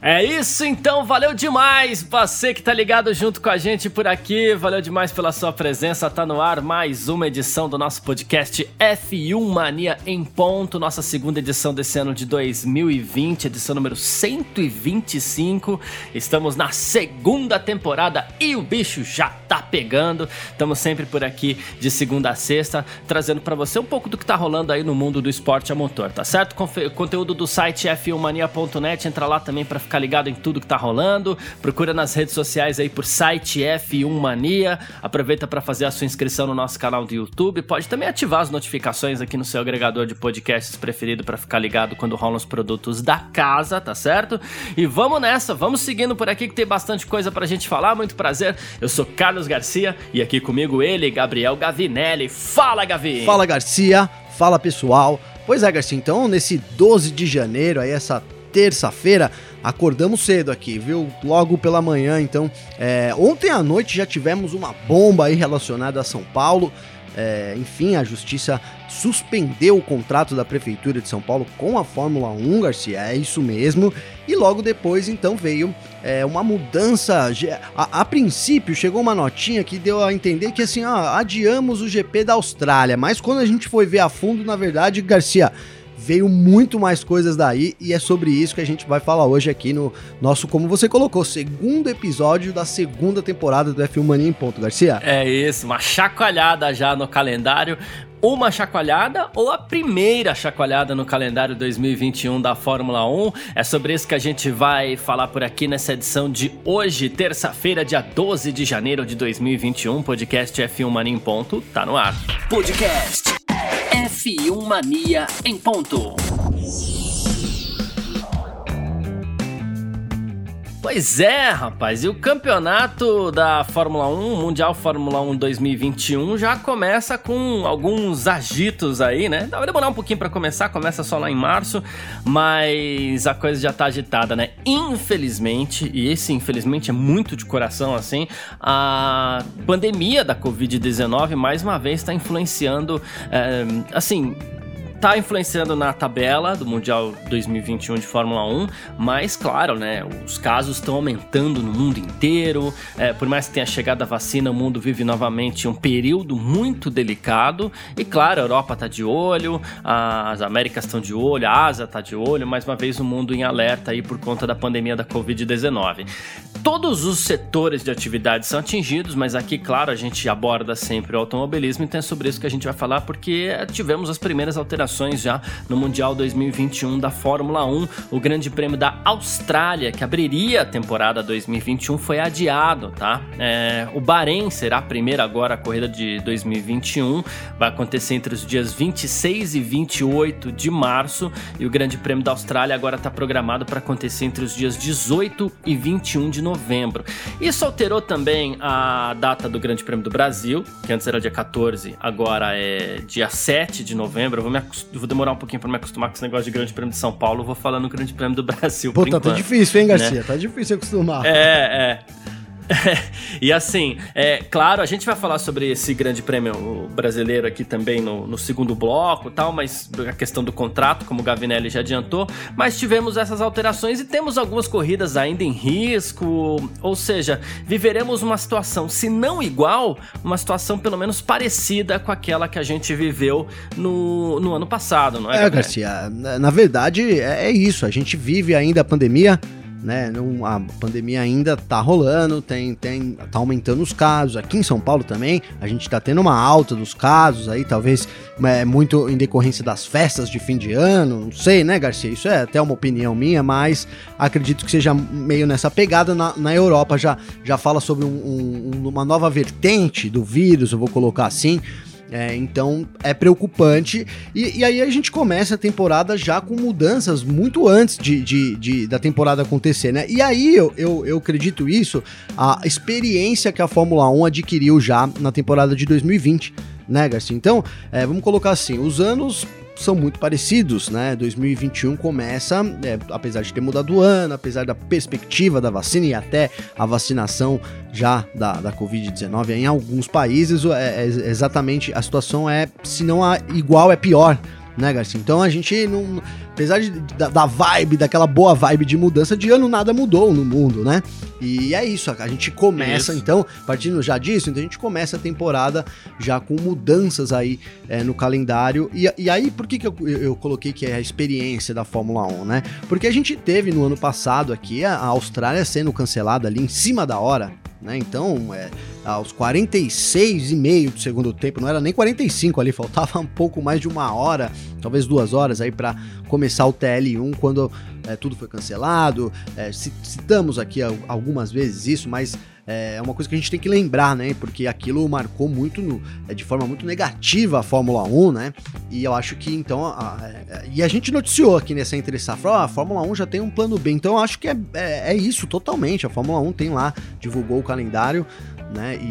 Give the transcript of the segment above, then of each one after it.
É isso então, valeu demais você que tá ligado junto com a gente por aqui, valeu demais pela sua presença, tá no ar mais uma edição do nosso podcast F1 Mania em ponto, nossa segunda edição desse ano de 2020, edição número 125, estamos na segunda temporada e o bicho já tá pegando, estamos sempre por aqui de segunda a sexta, trazendo para você um pouco do que tá rolando aí no mundo do esporte a motor, tá certo? Confe conteúdo do site f1mania.net, entra lá também para ficar ligado em tudo que tá rolando. Procura nas redes sociais aí por site F1 Mania. Aproveita para fazer a sua inscrição no nosso canal do YouTube. Pode também ativar as notificações aqui no seu agregador de podcasts preferido para ficar ligado quando rolam os produtos da casa, tá certo? E vamos nessa, vamos seguindo por aqui que tem bastante coisa pra gente falar. Muito prazer. Eu sou Carlos Garcia e aqui comigo ele, Gabriel Gavinelli. Fala, Gavi! Fala, Garcia. Fala, pessoal. Pois é, Garcia, então nesse 12 de janeiro, aí essa terça-feira, acordamos cedo aqui, viu? Logo pela manhã, então. É, ontem à noite já tivemos uma bomba aí relacionada a São Paulo. É, enfim, a justiça suspendeu o contrato da Prefeitura de São Paulo com a Fórmula 1, Garcia, é isso mesmo. E logo depois, então, veio é, uma mudança. A, a, princípio, chegou uma notinha que deu a entender que assim, ó, adiamos o GP da Austrália. Mas quando a gente foi ver a fundo, na verdade, Garcia veio muito mais coisas daí e é sobre isso que a gente vai falar hoje aqui no nosso, como você colocou, segundo episódio da segunda temporada do F1 Mania em Ponto, Garcia. É isso, uma chacoalhada já no calendário uma chacoalhada ou a primeira chacoalhada no calendário 2021 da Fórmula 1. É sobre isso que a gente vai falar por aqui nessa edição de hoje, terça-feira, dia 12 de janeiro de 2021. Podcast F1 Mania em Ponto tá no ar. Podcast F1 Mania em ponto. Pois é, rapaz, e o campeonato da Fórmula 1, Mundial Fórmula 1 2021, já começa com alguns agitos aí, né? Vai demorar um pouquinho para começar, começa só lá em março, mas a coisa já tá agitada, né? Infelizmente, e esse infelizmente é muito de coração assim, a pandemia da Covid-19 mais uma vez está influenciando, é, assim, tá influenciando na tabela do Mundial 2021 de Fórmula 1, mas claro, né, os casos estão aumentando no mundo inteiro. É, por mais que tenha chegado a vacina, o mundo vive novamente um período muito delicado. E claro, a Europa tá de olho, as Américas estão de olho, a Ásia tá de olho, mais uma vez o mundo em alerta aí por conta da pandemia da Covid-19. Todos os setores de atividade são atingidos, mas aqui, claro, a gente aborda sempre o automobilismo, então é sobre isso que a gente vai falar, porque tivemos as primeiras alterações já no Mundial 2021 da Fórmula 1. O Grande Prêmio da Austrália, que abriria a temporada 2021, foi adiado, tá? É, o Bahrein será a primeira agora a corrida de 2021. Vai acontecer entre os dias 26 e 28 de março. E o Grande Prêmio da Austrália agora está programado para acontecer entre os dias 18 e 21 de novembro. Isso alterou também a data do Grande Prêmio do Brasil, que antes era dia 14, agora é dia 7 de novembro. Eu vou me vou demorar um pouquinho pra me acostumar com esse negócio de Grande Prêmio de São Paulo. Vou falar no Grande Prêmio do Brasil. Pô, tá, tá difícil, hein, Garcia? Né? Tá difícil acostumar. É, é. e assim, é claro, a gente vai falar sobre esse grande prêmio brasileiro aqui também no, no segundo bloco tal, mas a questão do contrato, como o Gavinelli já adiantou, mas tivemos essas alterações e temos algumas corridas ainda em risco, ou seja, viveremos uma situação, se não igual, uma situação pelo menos parecida com aquela que a gente viveu no, no ano passado, não é? É, Garcia, na verdade é, é isso, a gente vive ainda a pandemia né? Não, a pandemia ainda tá rolando, tem, tem, tá aumentando os casos. Aqui em São Paulo também, a gente tá tendo uma alta dos casos aí, talvez é, muito em decorrência das festas de fim de ano, não sei, né, Garcia? Isso é até uma opinião minha, mas acredito que seja meio nessa pegada. Na, na Europa já, já fala sobre um, um, uma nova vertente do vírus, eu vou colocar assim. É, então é preocupante. E, e, aí a gente começa a temporada já com mudanças muito antes de, de, de da temporada acontecer, né? E aí eu, eu, eu, acredito isso, a experiência que a Fórmula 1 adquiriu já na temporada de 2020, né, Garcia? Então, é, vamos colocar assim: os anos são muito parecidos, né? 2021 começa, é, apesar de ter mudado o ano, apesar da perspectiva da vacina e até a vacinação já da, da Covid-19 em alguns países, é, é, exatamente a situação é, se não igual, é pior né, Garcia? Então a gente não. Apesar de, da, da, vibe, daquela boa vibe de mudança de ano, nada mudou no mundo, né? E é isso, a gente começa, isso. então, partindo já disso, então a gente começa a temporada já com mudanças aí é, no calendário. E, e aí, por que, que eu, eu, coloquei que é a experiência da Fórmula 1, né? Porque a gente teve no ano passado aqui a, a Austrália sendo cancelada ali em cima da hora, né? Então, é, aos 46 e meio do segundo tempo, não era nem 45 ali, faltava um pouco mais de uma hora, talvez duas horas aí para começar o TL1 quando é, tudo foi cancelado. É, citamos aqui algumas vezes isso, mas é uma coisa que a gente tem que lembrar, né? Porque aquilo marcou muito, no, é, de forma muito negativa a Fórmula 1, né? E eu acho que então. A, a, e a gente noticiou aqui nessa entre safra, a Fórmula 1 já tem um plano B. Então eu acho que é, é, é isso totalmente. A Fórmula 1 tem lá, divulgou o calendário né? E,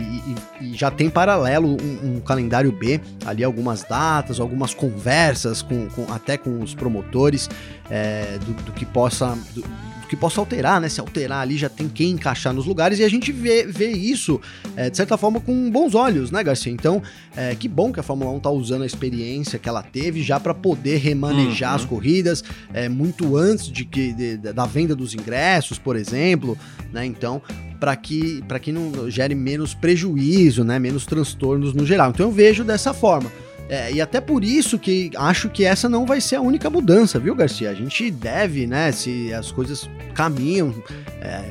e, e, já tem paralelo um, um, calendário B, ali algumas datas, algumas conversas com, com até com os promotores é, do, do, que possa. Do, que possa alterar, né? Se alterar ali já tem quem encaixar nos lugares e a gente vê, vê isso, é, de certa forma, com bons olhos, né, Garcia? Então, é, que bom que a Fórmula 1 tá usando a experiência que ela teve já para poder remanejar uhum. as corridas é, muito antes de que de, da venda dos ingressos, por exemplo, né? Então, para que, que não gere menos prejuízo, né, menos transtornos no geral. Então eu vejo dessa forma. É, e até por isso que acho que essa não vai ser a única mudança, viu, Garcia? A gente deve, né, se as coisas caminham é,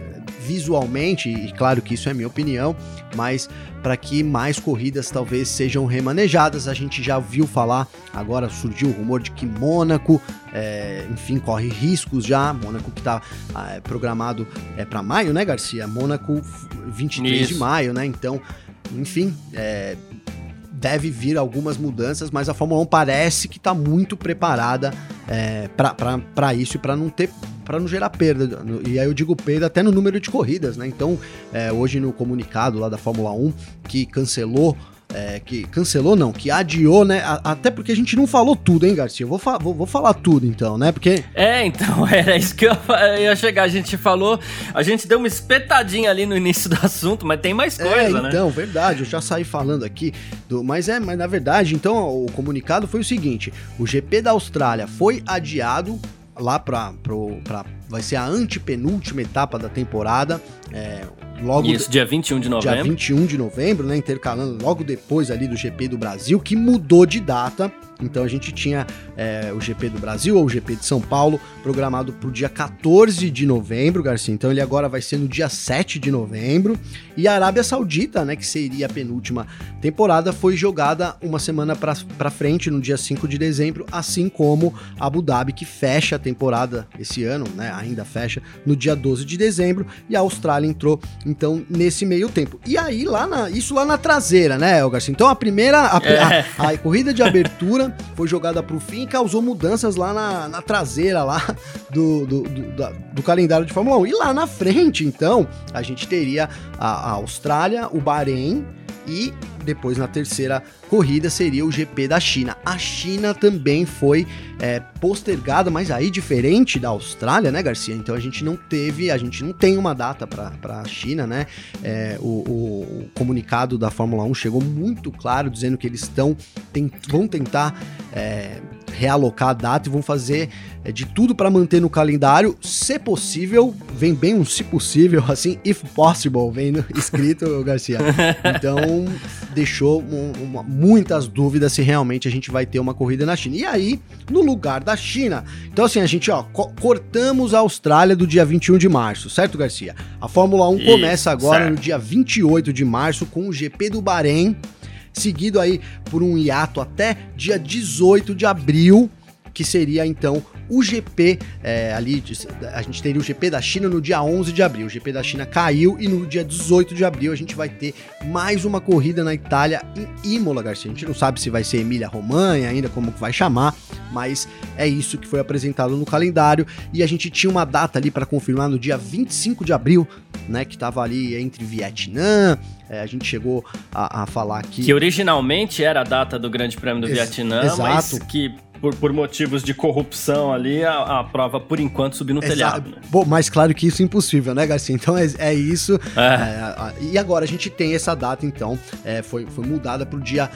visualmente, e claro que isso é minha opinião, mas para que mais corridas talvez sejam remanejadas. A gente já viu falar, agora surgiu o rumor de que Mônaco, é, enfim, corre riscos já. Mônaco que está é, programado é, para maio, né, Garcia? Mônaco 23 Isso. de maio, né? Então, enfim, é, deve vir algumas mudanças, mas a Fórmula 1 parece que está muito preparada é, para isso e para não ter para não gerar perda. E aí eu digo perda até no número de corridas, né? Então, é, hoje no comunicado lá da Fórmula 1 que cancelou é, que cancelou, não, que adiou, né? até porque a gente não falou tudo, hein, Garcia? Eu vou, fa vou, vou, falar tudo então, né? Porque. É, então, era isso que eu ia chegar. A gente falou, a gente deu uma espetadinha ali no início do assunto, mas tem mais é, coisa, é, né? Então, verdade, eu já saí falando aqui. Do, mas é, mas na verdade, então, o comunicado foi o seguinte: o GP da Austrália foi adiado lá para vai ser a antepenúltima etapa da temporada. É, logo Isso, dia 21 de novembro. Dia 21 de novembro, né? Intercalando logo depois ali do GP do Brasil, que mudou de data. Então a gente tinha é, o GP do Brasil ou o GP de São Paulo programado para o dia 14 de novembro, Garcia. Então ele agora vai ser no dia 7 de novembro. E a Arábia Saudita, né, que seria a penúltima temporada, foi jogada uma semana para frente, no dia 5 de dezembro, assim como Abu Dhabi, que fecha a temporada esse ano, né, ainda fecha, no dia 12 de dezembro. E a Austrália entrou, então, nesse meio tempo. E aí, lá na, isso lá na traseira, né, Garcia? Então a primeira, a, é. a, a corrida de abertura foi jogada para o fim e causou mudanças lá na, na traseira lá do, do, do, da, do, calendário de Fórmula 1. E lá na frente, então, a gente teria a, a Austrália, o Bahrein e depois na terceira corrida seria o GP da China. A China também foi é, postergada, mas aí diferente da Austrália, né, Garcia? Então a gente não teve, a gente não tem uma data para a China, né? É, o, o, comunicado da Fórmula 1 chegou muito claro dizendo que eles estão vão tentar é, realocar a data e vão fazer é, de tudo para manter no calendário. Se possível, vem bem um se possível, assim, if possible, vem escrito, Garcia. Então, deixou um, muitas dúvidas se realmente a gente vai ter uma corrida na China. E aí, no lugar da China, então assim, a gente, ó, co cortamos a Austrália do dia 21 de março, certo, Garcia? A Fórmula 1 Isso, começa agora certo. no dia 28 de março com o GP do Bahrein seguido aí por um hiato até dia 18 de abril, que seria então o GP é, ali, a gente teria o GP da China no dia 11 de abril. O GP da China caiu e no dia 18 de abril a gente vai ter mais uma corrida na Itália em Imola, Garcia. A gente não sabe se vai ser Emília Romanha ainda, como vai chamar, mas é isso que foi apresentado no calendário e a gente tinha uma data ali para confirmar no dia 25 de abril, né, que estava ali entre Vietnã, é, a gente chegou a, a, falar que. Que originalmente era a data do Grande Prêmio do Ex Vietnã, exato. mas que por, por motivos de corrupção ali, a, a prova, por enquanto, subiu no Exato. telhado. Né? Bom, mas claro que isso é impossível, né, Garcia? Então é, é isso. É. É, e agora a gente tem essa data, então, é, foi, foi mudada para o dia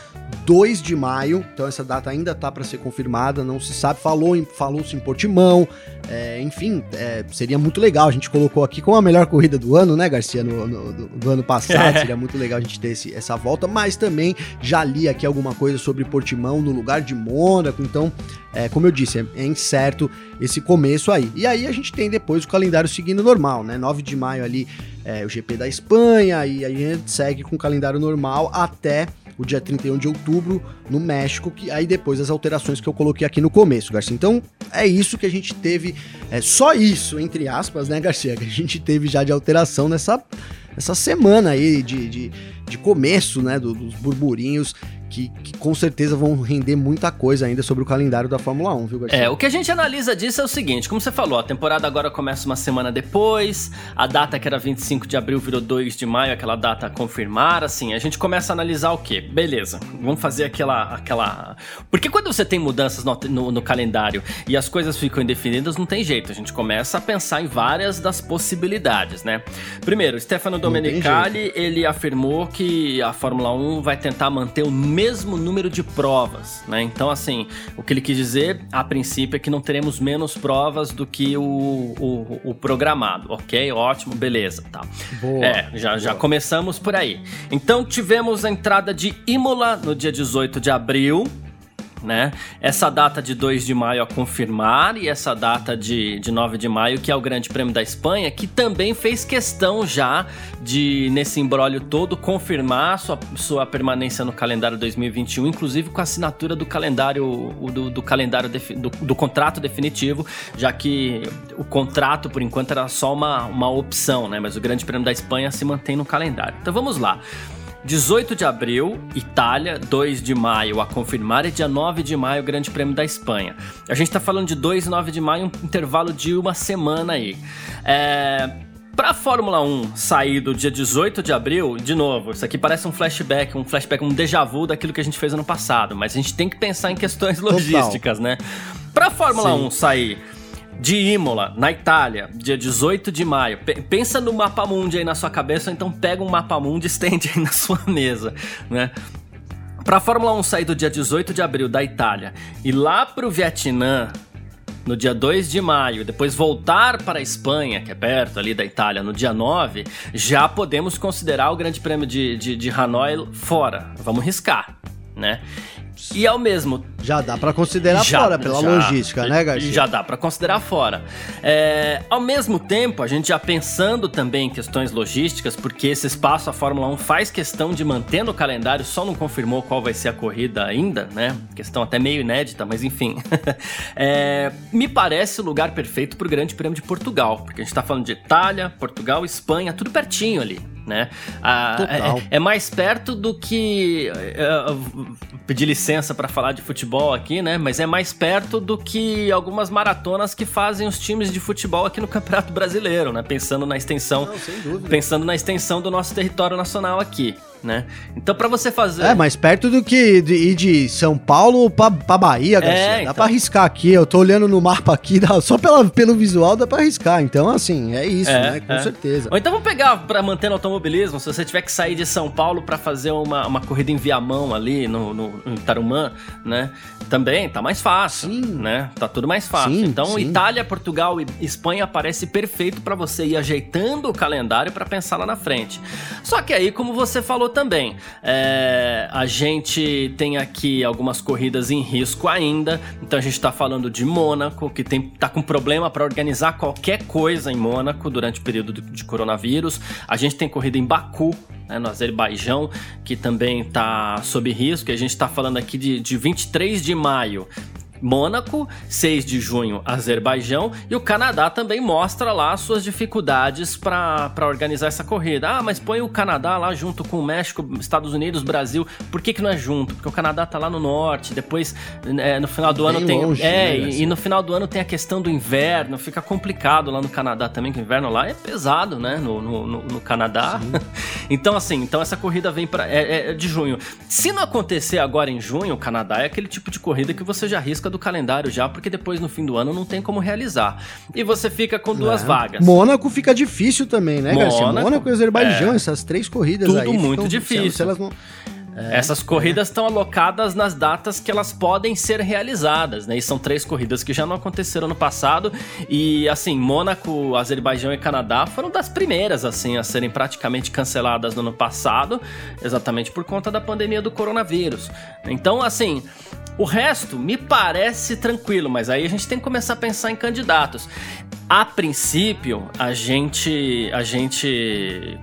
2 de maio. Então essa data ainda tá para ser confirmada, não se sabe. Falou falou-se em Portimão. É, enfim, é, seria muito legal. A gente colocou aqui com a melhor corrida do ano, né, Garcia? No, no do, do, ano passado. Seria muito legal a gente ter esse, essa volta. Mas também já li aqui alguma coisa sobre Portimão no lugar de Mônaco. Então é, como eu disse, é, é, incerto esse começo aí. E aí a gente tem depois o calendário seguindo normal, né? 9 de maio ali é, o GP da Espanha, e aí a gente segue com o calendário normal até o dia 31 de outubro no México, que aí depois as alterações que eu coloquei aqui no começo, Garcia. Então é isso que a gente teve, é só isso, entre aspas, né, Garcia, que a gente teve já de alteração nessa, nessa semana aí de, de, de começo, né, do, dos burburinhos que, que, com certeza vão render muita coisa ainda sobre o calendário da Fórmula 1, viu, Garcia? É, o que a gente analisa disso é o seguinte, como você falou, a temporada agora começa uma semana depois, a data que era 25 de abril virou 2 de maio, aquela data a confirmar, assim, a gente começa a analisar o quê? Beleza, vamos fazer aquela... aquela... Porque quando você tem mudanças no, no, no calendário e as coisas ficam indefinidas, não tem jeito, a gente começa a pensar em várias das possibilidades, né? Primeiro, Stefano Domenicali, ele afirmou que a Fórmula 1 vai tentar manter o mesmo número de provas, né? Então, assim, o que ele quis dizer, a princípio, é que não teremos menos provas do que o, o, o programado, ok? Ótimo, beleza, tá. Boa. É, já, já começamos por aí. Então, tivemos a entrada de Imola no dia 18 de abril, né? Essa data de 2 de maio a confirmar e essa data de, de 9 de maio, que é o Grande Prêmio da Espanha, que também fez questão já de, nesse embrólio todo, confirmar sua, sua permanência no calendário 2021, inclusive com a assinatura do calendário do, do calendário do, do, contrato definitivo, já que o contrato, por enquanto, era só uma, uma opção, né? Mas o Grande Prêmio da Espanha se mantém no calendário. Então vamos lá. 18 de abril, Itália, 2 de maio a confirmar e dia 9 de maio, Grande Prêmio da Espanha. A gente tá falando de 2 e 9 de maio, um intervalo de uma semana aí. É. Pra Fórmula 1 sair do dia 18 de abril, de novo, isso aqui parece um flashback, um flashback, um déjà vu daquilo que a gente fez ano passado, mas a gente tem que pensar em questões logísticas, Total. né? Pra Fórmula Sim. 1 sair de Imola, na Itália, dia 18 de maio. P pensa no mapa mundi aí na sua cabeça, ou então pega um mapa mundi e estende aí na sua mesa, né? Para a Fórmula 1 sair do dia 18 de abril da Itália e lá para o Vietnã no dia 2 de maio, depois voltar para a Espanha, que é perto ali da Itália, no dia 9, já podemos considerar o Grande Prêmio de, de, de Hanoi fora. Vamos riscar, né? E ao mesmo já dá para considerar já, fora pela já, logística, né, Garcia? Já dá para considerar fora. É, ao mesmo tempo, a gente já pensando também em questões logísticas, porque esse espaço a Fórmula 1 faz questão de manter no calendário, só não confirmou qual vai ser a corrida ainda, né? Questão até meio inédita, mas enfim. é, me parece o lugar perfeito para o Grande Prêmio de Portugal, porque a gente tá falando de Itália, Portugal, Espanha, tudo pertinho ali né? Ah, é, é, mais perto do que uh, pedir licença para falar de futebol aqui, né? Mas é mais perto do que algumas maratonas que fazem os times de futebol aqui no Campeonato Brasileiro, né? Pensando na extensão, Não, pensando na extensão do nosso território nacional aqui né? Então para você fazer... É, mais perto do que de, ir de São Paulo pra, pra Bahia, é, Garcia. É, dá então... pra arriscar aqui, eu tô olhando no mapa aqui, dá, só pela, pelo visual dá pra arriscar. Então, assim, é isso, é, né? Com é. certeza. Ou então vamos pegar pra manter no automobilismo, se você tiver que sair de São Paulo para fazer uma, uma corrida em Viamão ali no, no, no Tarumã, né? Também tá mais fácil, sim. né? Tá tudo mais fácil. Sim, então, sim. Itália, Portugal e Espanha parece perfeito para você ir ajeitando o calendário para pensar lá na frente. Só que aí, como você falou também. É, a gente tem aqui algumas corridas em risco ainda, então a gente está falando de Mônaco, que tem, tá com problema para organizar qualquer coisa em Mônaco durante o período de coronavírus. A gente tem corrida em Baku, né, no Azerbaijão, que também está sob risco. E a gente está falando aqui de, de 23 de maio Mônaco, 6 de junho, Azerbaijão, e o Canadá também mostra lá suas dificuldades para organizar essa corrida. Ah, mas põe o Canadá lá junto com o México, Estados Unidos, Brasil. Por que, que não é junto? Porque o Canadá tá lá no norte, depois é, no final do Bem ano tem. Longe, é, né, e, e, no final do ano tem a questão do inverno, fica complicado lá no Canadá também, que o inverno lá é pesado, né? No, no, no, no Canadá. então, assim, então essa corrida vem para é, é de junho. Se não acontecer agora em junho, o Canadá é aquele tipo de corrida que você já arrisca do calendário já, porque depois no fim do ano não tem como realizar. E você fica com duas É. vagas. Mônaco fica difícil também, né, Garcia? Mônaco, Mônaco e Azerbaijão, é. essas três corridas Tudo aí. muito ficam- difícil. se elas não- Essas corridas estão alocadas nas datas que elas podem ser realizadas, né? E são três corridas que já não aconteceram no passado. E assim, Mônaco, Azerbaijão e Canadá foram das primeiras, assim, a serem praticamente canceladas no ano passado, exatamente por conta da pandemia do coronavírus. Então, assim. O resto me parece tranquilo, mas aí a gente tem que começar a pensar em candidatos. A princípio, a gente, a gente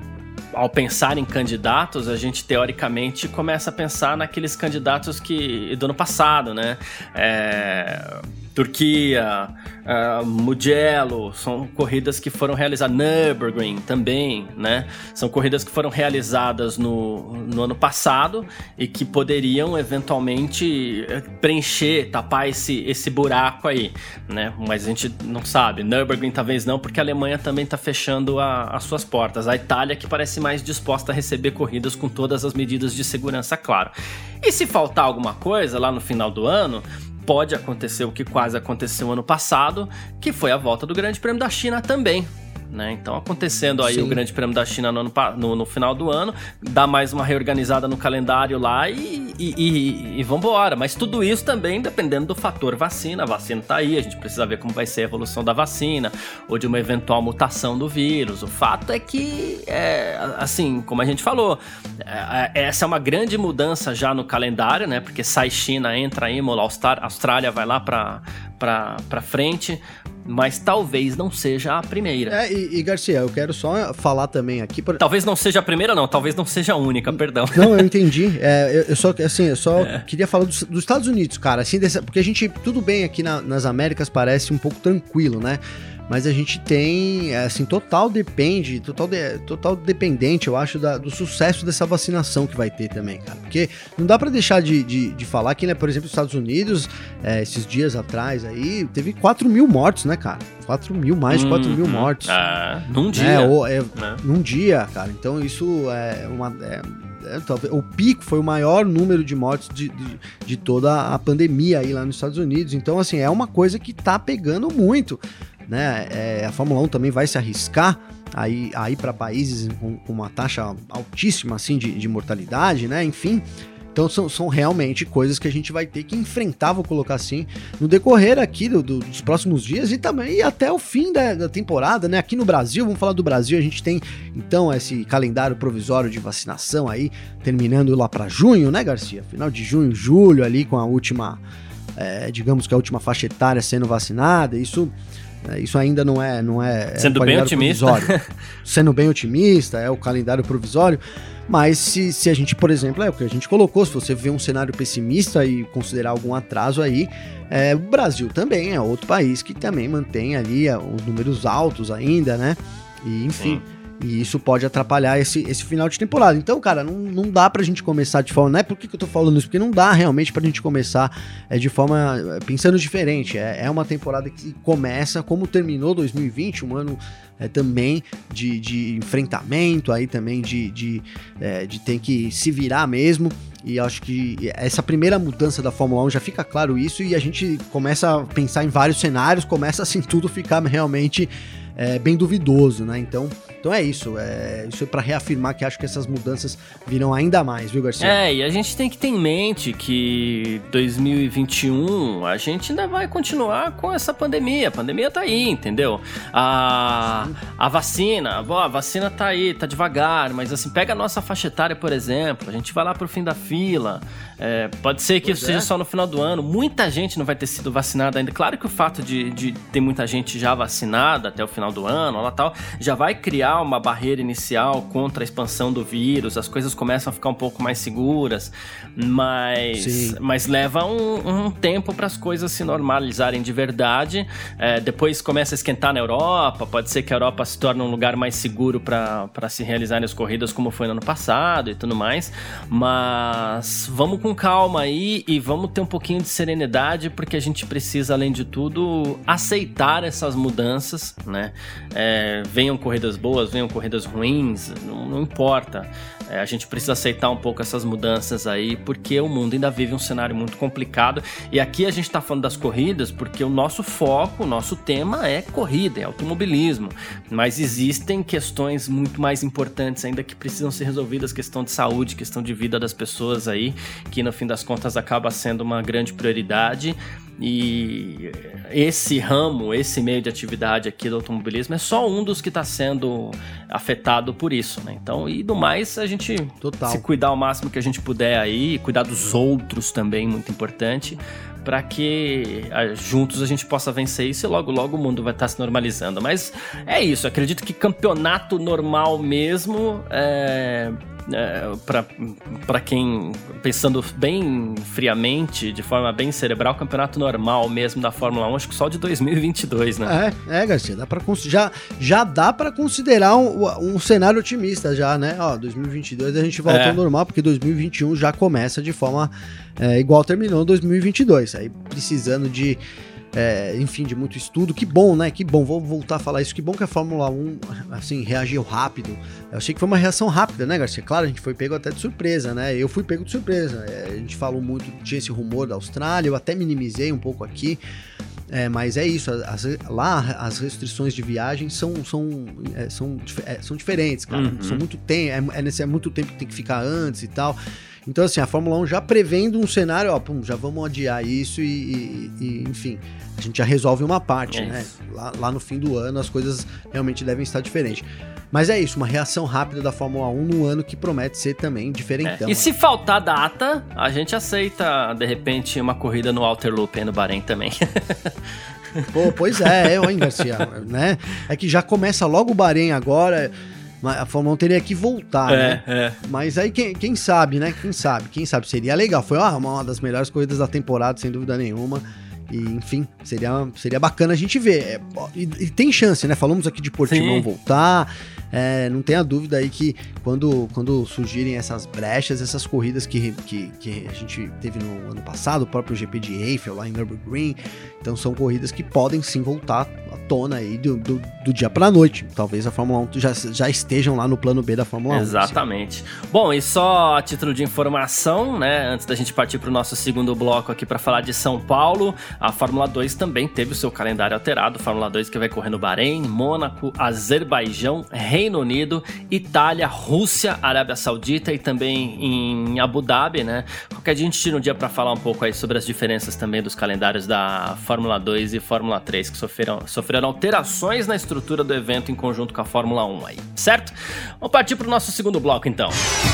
ao pensar em candidatos, a gente teoricamente começa a pensar naqueles candidatos que do ano passado, né? É, Turquia, uh, Mugello, são corridas que foram realizadas. Nürburgring também, né? São corridas que foram realizadas no, no ano passado e que poderiam eventualmente eh, preencher, tapar esse, esse buraco aí, né? Mas a gente não sabe. Nürburgring talvez não, porque a Alemanha também está fechando a- as suas portas. A Itália que parece mais disposta a receber corridas com todas as medidas de segurança, claro. E se faltar alguma coisa lá no final do ano, pode acontecer o que quase aconteceu ano passado, que foi a volta do Grande Prêmio da China também. Né? Então, acontecendo aí Sim. o Grande Prêmio da China no, no- no final do ano, dá mais uma reorganizada no calendário lá e, e, e, e vambora. Mas tudo isso também dependendo do fator vacina. A vacina tá aí, a gente precisa ver como vai ser a evolução da vacina ou de uma eventual mutação do vírus. O fato é que, é, assim, como a gente falou, é, é, essa é uma grande mudança já no calendário, né? Porque sai China, entra Imola, Austrália, Austrália vai lá pra frente, mas talvez não seja a primeira. É, e, e, Garcia, eu quero só falar também aqui. Por... Talvez não seja a primeira, não. Talvez não seja a única, perdão. Não, eu entendi. É, eu, eu só, assim, eu só É. queria falar dos, dos Estados Unidos, cara. Assim, dessa- porque a gente, tudo bem aqui na- nas Américas parece um pouco tranquilo, né? Mas a gente tem, é, assim, total depende, total, de- total dependente, eu acho, da- do sucesso dessa vacinação que vai ter também, cara. Porque não dá pra deixar de, de, de falar que, né, por exemplo, os Estados Unidos, é, esses dias atrás aí, teve 4 mil mortos, né, cara? 4 mil, mais de 4 mil Uhum. mortos. Ah, num né? dia. Ou- é, né? num dia, cara. Então isso é uma. é- é, o pico foi o maior número de mortes de, de, de toda a pandemia aí lá nos Estados Unidos. Então, assim, é uma coisa que tá pegando muito. Né? É, a Fórmula 1 também vai se arriscar aí, aí para países com, com uma taxa altíssima assim, de, de mortalidade, né? Enfim. Então são, são realmente coisas que a gente vai ter que enfrentar, vou colocar assim, no decorrer aqui do- do- dos próximos dias e também até o fim da, da temporada, né? Aqui no Brasil, vamos falar do Brasil, a gente tem então esse calendário provisório de vacinação aí, terminando lá para junho, né, Garcia? Final de junho, julho ali com a última, é, digamos que a última faixa etária sendo vacinada, isso... é, Isso ainda não é, não é, é Sendo bem otimista. provisório. Sendo bem otimista, é o calendário provisório. Mas se, se a gente, por exemplo, é o que a gente colocou, se você vê um cenário pessimista e considerar algum atraso aí, é, o Brasil também é outro país que também mantém ali é, os números altos ainda, né? E enfim. E isso pode atrapalhar esse, esse final de temporada. Então, cara, não, não dá pra gente começar de forma. Não é por que, que eu tô falando isso? Porque não dá realmente pra gente começar é, de forma. é, pensando diferente. É, é uma temporada que começa como terminou 2020, um ano é, também de, de enfrentamento, aí também de, de, é, de ter que se virar mesmo. E acho que essa primeira mudança da Fórmula 1 já fica claro isso, e a gente começa a pensar em vários cenários, começa assim tudo ficar realmente é, bem duvidoso, né? Então, então é isso. É, isso é para reafirmar que acho que essas mudanças virão ainda mais, viu, Garcia? É, e a gente tem que ter em mente que 2021 a gente ainda vai continuar com essa pandemia. A pandemia tá aí, entendeu? A, a vacina, bom, a vacina tá aí, tá devagar, mas assim, pega a nossa faixa etária, por exemplo, a gente vai lá pro fim da fila. é, pode ser que Pois isso seja é. só no final do ano. Muita gente não vai ter sido vacinada ainda. Claro que o fato de, de ter muita gente já vacinada até o final do ano, lá tal, já vai criar uma barreira inicial contra a expansão do vírus. As coisas começam a ficar um pouco mais seguras, mas, Sim. mas leva um, um tempo para as coisas se normalizarem de verdade. É, depois começa a esquentar na Europa. Pode ser que a Europa se torne um lugar mais seguro para se realizarem as corridas, como foi no ano passado e tudo mais. Mas vamos com calma aí e vamos ter um pouquinho de serenidade, porque a gente precisa, além de tudo, aceitar essas mudanças, né? É, venham corridas boas, boas, venham corridas ruins, não, não importa. É, a gente precisa aceitar um pouco essas mudanças aí, porque o mundo ainda vive um cenário muito complicado. E aqui a gente está falando das corridas porque o nosso foco, o nosso tema é corrida, é automobilismo. Mas existem questões muito mais importantes ainda que precisam ser resolvidas, questão de saúde, questão de vida das pessoas aí, que no fim das contas acaba sendo uma grande prioridade. E esse ramo, esse meio de atividade aqui do automobilismo é só um dos que está sendo afetado por isso, né? Então, e do mais, a gente Total. se cuidar o máximo que a gente puder aí, cuidar dos outros também, muito importante, para que juntos a gente possa vencer isso e logo logo o mundo vai estar tá se normalizando. Mas é isso, acredito que campeonato normal mesmo é é, para quem, pensando bem friamente, de forma bem cerebral, campeonato normal mesmo da Fórmula 1, acho que só de 2022, né? É, é Garcia, dá pra, já, já dá para considerar um, um, cenário otimista já, né? Ó, 2022 a gente volta é. ao normal, porque 2021 já começa de forma é, igual terminou 2022. Aí precisando de é, enfim, de muito estudo. Que bom, né? Que bom, vou voltar a falar isso. Que bom que a Fórmula 1, assim, reagiu rápido. Eu achei que foi uma reação rápida, né, Garcia? Claro, a gente foi pego até de surpresa, né? Eu fui pego de surpresa. É, a gente falou muito, tinha esse rumor da Austrália, eu até minimizei um pouco aqui. É, mas é isso, as, lá as restrições de viagem são, são, é, são, é, são diferentes, cara. Uhum. São muito tempo, é, é, é muito tempo que tem que ficar antes e tal. Então, assim, a Fórmula 1 já prevendo um cenário, ó, pum, já vamos adiar isso e, e, e enfim, a gente já resolve uma parte, é né? Lá, lá, no fim do ano as coisas realmente devem estar diferentes. Mas é isso, uma reação rápida da Fórmula 1 num ano que promete ser também diferentão. É. E se faltar data, a gente aceita, de repente, uma corrida no Outer Loop no Bahrein também. Pô, pois é, é, hein, Garcia, né? É que já começa logo o Bahrein agora a Fórmula 1 teria que voltar, é, né? É. Mas aí quem, quem, sabe, né? Quem sabe, quem sabe. Seria legal. Foi uma, uma das melhores corridas da temporada, sem dúvida nenhuma. E, enfim, seria, seria bacana a gente ver. É, e, e, tem chance, né? Falamos aqui de Portimão Sim. voltar. É, não tenha dúvida aí que quando, quando surgirem essas brechas, essas corridas que, que, que, a gente teve no ano passado, o próprio GP de Eiffel lá em Nürburgring, então são corridas que podem sim voltar tona aí do, do, do dia para noite. Talvez a Fórmula 1 já, já estejam lá no plano B da Fórmula 1. Exatamente. Assim. Bom, e só a título de informação, né, antes da gente partir para o nosso segundo bloco aqui para falar de São Paulo, a Fórmula 2 também teve o seu calendário alterado. Fórmula 2 que vai correr no Bahrein, Mônaco, Azerbaijão, Reino Unido, Itália, Rússia, Arábia Saudita e também em Abu Dhabi, né? Qualquer dia a gente tira um dia para falar um pouco aí sobre as diferenças também dos calendários da Fórmula 2 e Fórmula 3 que sofreram, sofreram alterações na estrutura do evento em conjunto com a Fórmula 1 aí, certo? Vamos partir para o nosso segundo bloco então.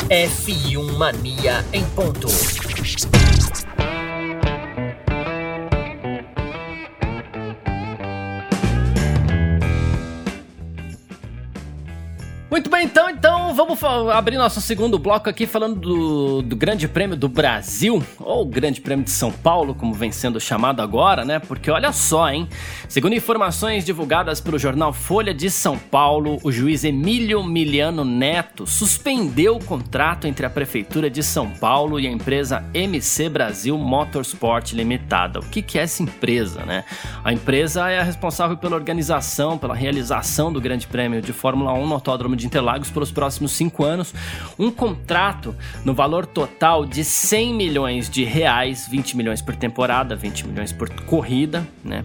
F1 Mania em ponto. Muito bem, então, então vamos abrir nosso segundo bloco aqui falando do, do, Grande Prêmio do Brasil, ou Grande Prêmio de São Paulo, como vem sendo chamado agora, né? Porque olha só, hein? Segundo informações divulgadas pelo jornal Folha de São Paulo, o juiz Emílio Miliano Neto suspendeu o contrato entre a Prefeitura de São Paulo e a empresa MC Brasil Motorsport Limitada. O que, que é essa empresa, né? A empresa é a responsável pela organização, pela realização do Grande Prêmio de Fórmula 1 no Autódromo de de Interlagos pelos próximos cinco anos, um contrato no valor total de 100 milhões de reais, 20 milhões por temporada, 20 milhões por corrida, né?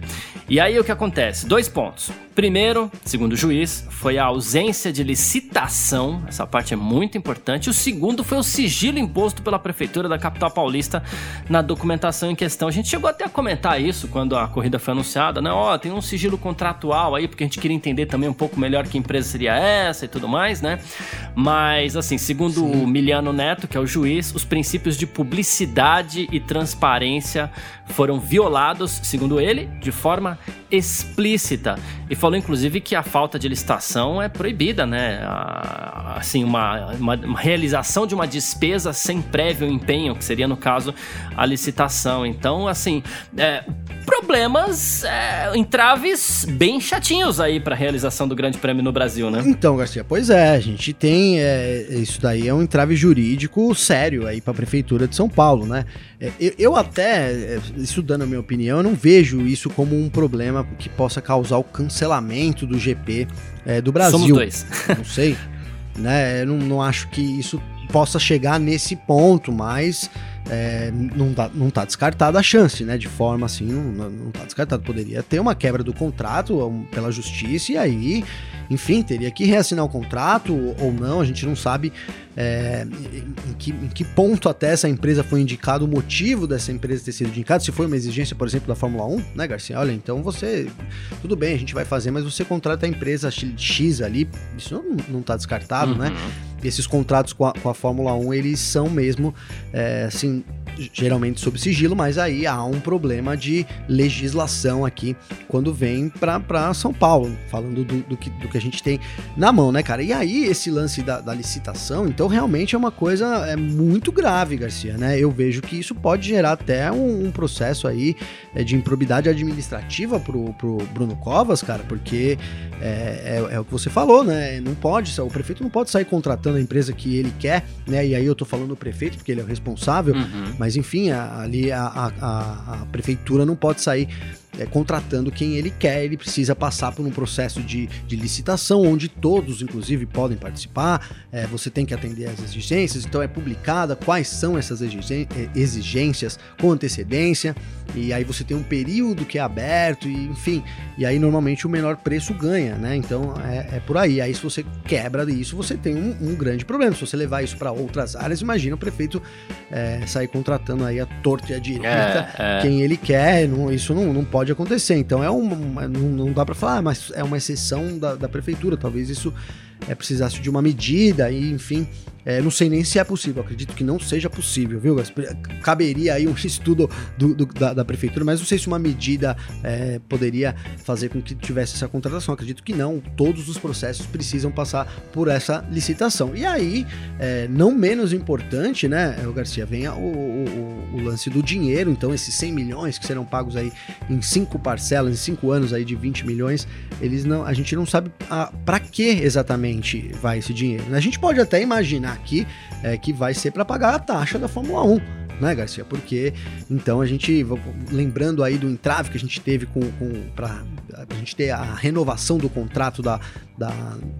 E aí o que acontece? Dois pontos. Primeiro, segundo o juiz, foi a ausência de licitação, essa parte é muito importante. O segundo foi o sigilo imposto pela prefeitura da capital paulista na documentação em questão. A gente chegou até a comentar isso quando a corrida foi anunciada, né? Ó, oh, tem um sigilo contratual aí, porque a gente queria entender também um pouco melhor que empresa seria essa e tudo mais, né? Mas, assim, segundo Sim. o Miliano Neto, que é o juiz, os princípios de publicidade e transparência foram violados, segundo ele, de forma explícita. E falou, inclusive, que a falta de licitação é proibida, né? Assim, uma, uma, uma realização de uma despesa sem prévio empenho, que seria, no caso, a licitação. Então, assim, é, problemas, é, entraves bem chatinhos aí para a realização do Grande Prêmio no Brasil, né? Então, Garcia, pois é, a gente tem é, isso daí é um entrave jurídico sério aí para a prefeitura de São Paulo, né? É, eu, eu, até, é, isso dando a minha opinião, eu não vejo isso como um problema que possa causar o cancelamento do GP é, do Brasil. Somos dois. Não sei, né? Eu não, não acho que isso possa chegar nesse ponto, mas é, não, tá, não tá descartada a chance, né? De forma assim, não, não tá descartado. Poderia ter uma quebra do contrato pela justiça e aí, enfim, teria que reassinar o contrato ou não, a gente não sabe é, em, que, em que ponto até essa empresa foi indicado, o motivo dessa empresa ter sido indicada, se foi uma exigência, por exemplo, da Fórmula 1, né, Garcia? Olha, então você, tudo bem, a gente vai fazer, mas você contrata a empresa X ali, isso não, não tá descartado, né? uhum. né? Esses contratos com a, com a Fórmula 1, eles são mesmo, é, assim, geralmente sob sigilo, mas aí há um problema de legislação aqui quando vem para São Paulo, falando do, do, que, do que a gente tem na mão, né, cara? E aí, esse lance da, da licitação, então realmente é uma coisa é muito grave, Garcia, né? Eu vejo que isso pode gerar até um, um processo aí é, de improbidade administrativa pro, pro Bruno Covas, cara, porque é, é, é, o que você falou, né? Não pode, o prefeito não pode sair contratando a empresa que ele quer, né? E aí eu tô falando do prefeito, porque ele é o responsável, uhum. mas enfim, a, ali a, a, a, prefeitura não pode sair é, contratando quem ele quer, ele precisa passar por um processo de, de licitação, onde todos, inclusive, podem participar, é, você tem que atender às exigências, então é publicada quais são essas exigências com antecedência, e aí você tem um período que é aberto, e, enfim, e aí normalmente o menor preço ganha, né? Então é, é por aí. Aí se você quebra isso, você tem um, um grande problema. Se você levar isso para outras áreas, imagina o prefeito é, sair contratando aí a torta e a direita é, é. quem ele quer, não, isso não, não pode acontecer. Então é um, não, não dá para falar, ah, mas é uma exceção da, da prefeitura. Talvez isso é, precisasse de uma medida e, enfim, é, não sei nem se é possível, acredito que não seja possível, viu? Caberia aí um estudo do, do, da, da, prefeitura, mas não sei se uma medida é, poderia fazer com que tivesse essa contratação. Acredito que não. Todos os processos precisam passar por essa licitação. E aí, é, não menos importante, né, o Garcia, vem o, o, o, lance do dinheiro. Então, esses 100 milhões que serão pagos aí em cinco parcelas, em cinco anos aí de 20 milhões, eles não, a gente não sabe para que exatamente vai esse dinheiro. A gente pode até imaginar aqui é, que vai ser para pagar a taxa da Fórmula 1 né, Garcia? Porque então a gente, lembrando aí do entrave que a gente teve com, com para a gente ter a renovação do contrato da, da,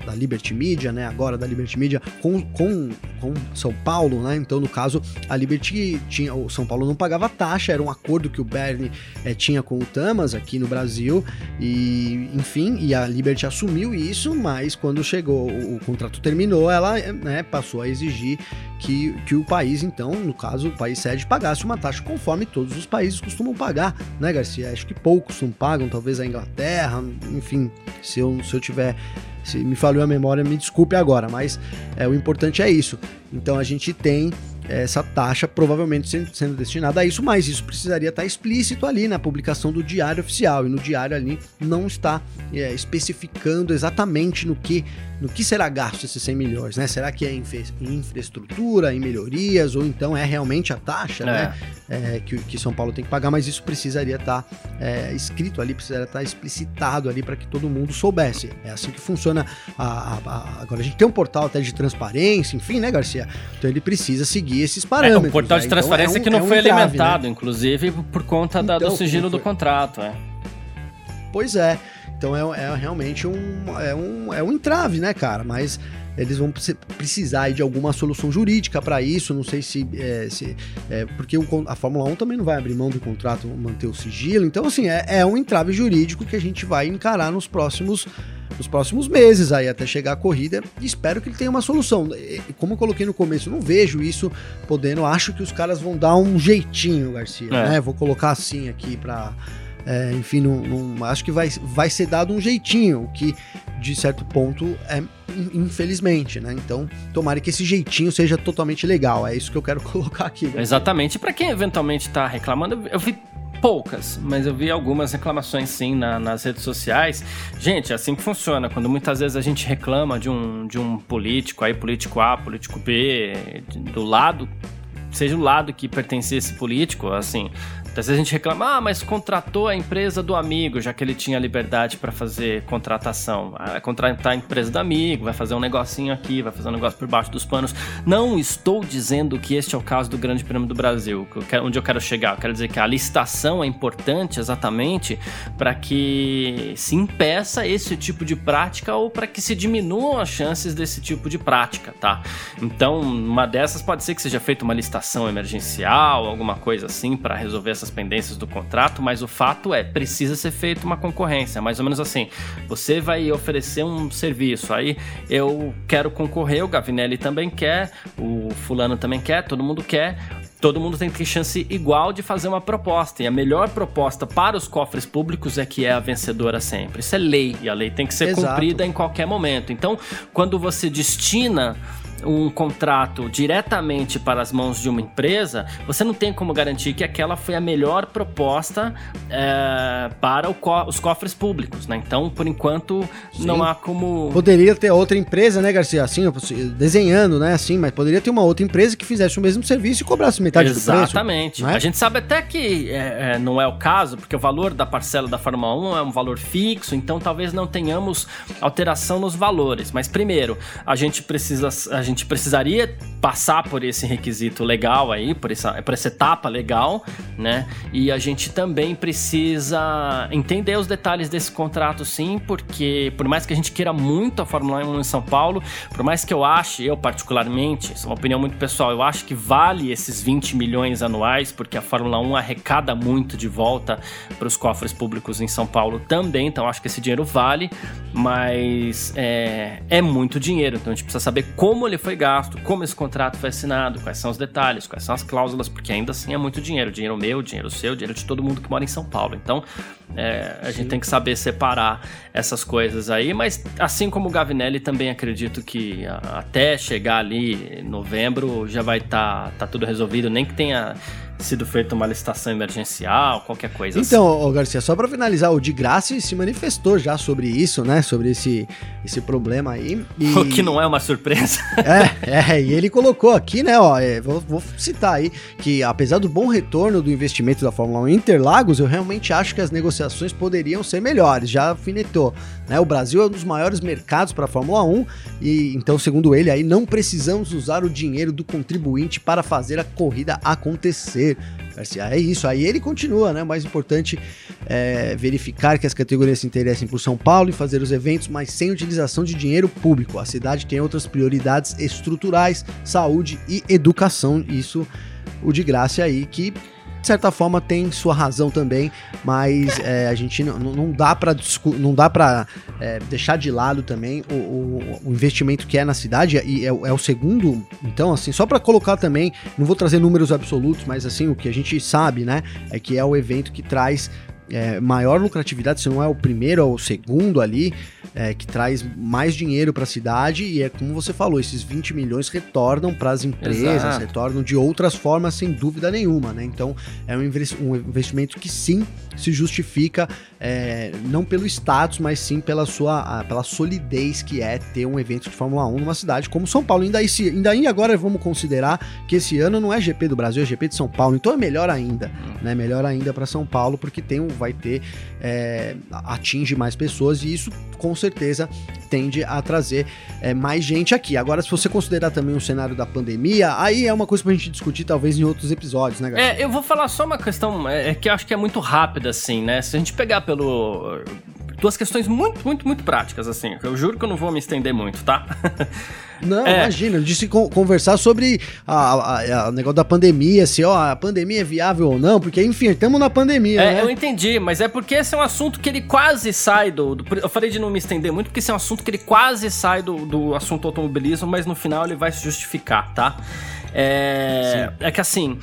da, Liberty Media, né? Agora da Liberty Media com, com, com São Paulo, né? Então, no caso, a Liberty tinha. O São Paulo não pagava taxa, era um acordo que o Bernie é, tinha com o Tamas aqui no Brasil. E, enfim, e a Liberty assumiu isso, mas quando chegou, o, o contrato terminou, ela né, passou a exigir que, que o país, então, no caso, o país sede, pagasse uma taxa conforme todos os países costumam pagar, né, Garcia? Acho que poucos não pagam, talvez a Inglaterra, enfim, se eu, se eu tiver. Se me falhou a memória, me desculpe agora, mas é, o importante é isso. Então a gente tem essa taxa provavelmente sendo destinada a isso, mas isso precisaria estar explícito ali na publicação do diário oficial e no diário ali não está é, especificando exatamente no que no que será gasto esses 100 milhões, né? Será que é em infraestrutura, em melhorias ou então é realmente a taxa, né? é. né? É, que, que, São Paulo tem que pagar, mas isso precisaria estar é, escrito ali, precisaria estar explicitado ali para que todo mundo soubesse. É assim que funciona. A, a, a, agora a gente tem um portal até de transparência, enfim, né, Garcia? Então ele precisa seguir esses parâmetros. É, um portal de né? transparência então, um, que não é um foi alimentado, né? inclusive, por conta da, então, do sigilo do contrato, é. Pois é. Então é, é, realmente um é, um. é um entrave, né, cara? Mas eles vão precisar de alguma solução jurídica para isso. Não sei se. É, se é, porque o, a Fórmula 1 também não vai abrir mão do contrato, manter o sigilo. Então, assim, é, é um entrave jurídico que a gente vai encarar nos próximos nos próximos meses aí até chegar a corrida e espero que ele tenha uma solução. Como eu coloquei no começo, não vejo isso podendo. Acho que os caras vão dar um jeitinho, Garcia, é. né? Vou colocar assim aqui para é, enfim, não, acho que vai, vai ser dado um jeitinho, o que de certo ponto é infelizmente, né? Então, tomara que esse jeitinho seja totalmente legal. É isso que eu quero colocar aqui. Né? Exatamente. Para quem eventualmente está reclamando, eu vi poucas, mas eu vi algumas reclamações sim na, nas redes sociais. Gente, é assim que funciona. Quando muitas vezes a gente reclama de um, de um político, aí político A, político B, do lado seja o lado que pertencia esse político, assim, às vezes a gente reclama, ah, mas contratou a empresa do amigo, já que ele tinha liberdade para fazer contratação. Ah, vai contratar a empresa do amigo, vai fazer um negocinho aqui, vai fazer um negócio por baixo dos panos. Não estou dizendo que este é o caso do Grande Prêmio do Brasil, onde eu quero chegar. Eu quero dizer que a licitação é importante exatamente para que se impeça esse tipo de prática ou para que se diminuam as chances desse tipo de prática, tá? Então, uma dessas pode ser que seja feita uma licitação emergencial, alguma coisa assim, para resolver essas pendências do contrato, mas o fato é, precisa ser feita uma concorrência, mais ou menos assim. Você vai oferecer um serviço, aí eu quero concorrer, o Gavinelli também quer, o fulano também quer, todo mundo quer todo mundo tem que ter chance igual de fazer uma proposta. E a melhor proposta para os cofres públicos é que é a vencedora sempre. Isso é lei, e a lei tem que ser Exato. cumprida em qualquer momento. Então, quando você destina um contrato diretamente para as mãos de uma empresa, você não tem como garantir que aquela foi a melhor proposta é, para co os cofres públicos, né? Então, por enquanto, Sim. não há como. Poderia ter outra empresa, né, Garcia? Assim, desenhando, né? Assim, mas poderia ter uma outra empresa que fizesse o mesmo serviço e cobrasse metade Exatamente. do preço. Exatamente. É? A gente sabe até que é, é, não é o caso, porque o valor da parcela da Fórmula 1 é um valor fixo, então talvez não tenhamos alteração nos valores. Mas primeiro, a gente precisa. A gente precisaria passar por esse requisito legal aí, por essa, por essa etapa legal, né? E a gente também precisa entender os detalhes desse contrato, sim, porque por mais que a gente queira muito a Fórmula 1 em São Paulo, por mais que eu ache, eu particularmente, isso é uma opinião muito pessoal, eu acho que vale esses 20 milhões anuais, porque a Fórmula 1 arrecada muito de volta para os cofres públicos em São Paulo também, então acho que esse dinheiro vale, mas é, é muito dinheiro, então a gente precisa saber como ele foi gasto como esse contrato foi assinado, quais são os detalhes, quais são as cláusulas, porque ainda assim é muito dinheiro. Dinheiro meu, dinheiro seu, dinheiro de todo mundo que mora em São Paulo. Então, é, a Sim. gente tem que saber separar essas coisas aí, mas assim como o Gavinelli, também acredito que até chegar ali em novembro já vai estar tá, tá tudo resolvido, nem que tenha sido feita uma licitação emergencial, qualquer coisa então, assim. Garcia, só para finalizar, o de Graça se manifestou já sobre isso, né? Sobre esse, esse problema aí. E... O que não é uma surpresa. É, é, e ele colocou aqui, né? Ó, é, vou, vou, citar aí que apesar do bom retorno do investimento da Fórmula 1 em Interlagos, eu realmente acho que as negociações poderiam ser melhores. Já alfinetou, né? O Brasil é um dos maiores mercados para a Fórmula 1 e então, segundo ele, aí não precisamos usar o dinheiro do contribuinte para fazer a corrida acontecer. Garcia. É isso. Aí ele continua, né? O mais importante é verificar que as categorias se interessem por São Paulo e fazer os eventos, mas sem utilização de dinheiro público. A cidade tem outras prioridades estruturais, saúde e educação. Isso, o de graça aí, que de certa forma tem sua razão também, mas é, a gente não, não dá para não dá para é, deixar de lado também o, o, o, investimento que é na cidade e é, é o segundo. Então, assim, só para colocar também, não vou trazer números absolutos, mas assim o que a gente sabe, né, é que é o evento que traz é, maior lucratividade, se não é o primeiro ou o segundo ali, é, que traz mais dinheiro para a cidade e é como você falou, esses 20 milhões retornam para as empresas, Exato. retornam de outras formas sem dúvida nenhuma, né? Então é um investimento que sim se justifica é, não pelo status, mas sim pela sua pela solidez que é ter um evento de Fórmula 1 numa cidade como São Paulo. Ainda, esse, ainda aí agora vamos considerar que esse ano não é GP do Brasil, é GP de São Paulo, então é melhor ainda, né? Melhor ainda para São Paulo porque tem um, vai ter é, atinge mais pessoas e isso com certeza tende a trazer é, mais gente aqui. Agora, se você considerar também o cenário da pandemia, aí é uma coisa pra gente discutir talvez em outros episódios, né, Garcia? É, eu vou falar só uma questão é, é, que eu acho que é muito rápida, assim, né? Se a gente pegar pelo duas questões muito, muito, muito práticas, assim. Eu juro que eu não vou me estender muito, tá? Não, é. imagina, eu disse conversar sobre o negócio da pandemia, se ó, a pandemia é viável ou não, porque enfim, estamos na pandemia. É, né? eu entendi, mas é porque esse é um assunto que ele quase sai do, do, Eu falei de não me estender muito, porque esse é um assunto que ele quase sai do, do assunto automobilismo, mas no final ele vai se justificar, tá? É, é que assim,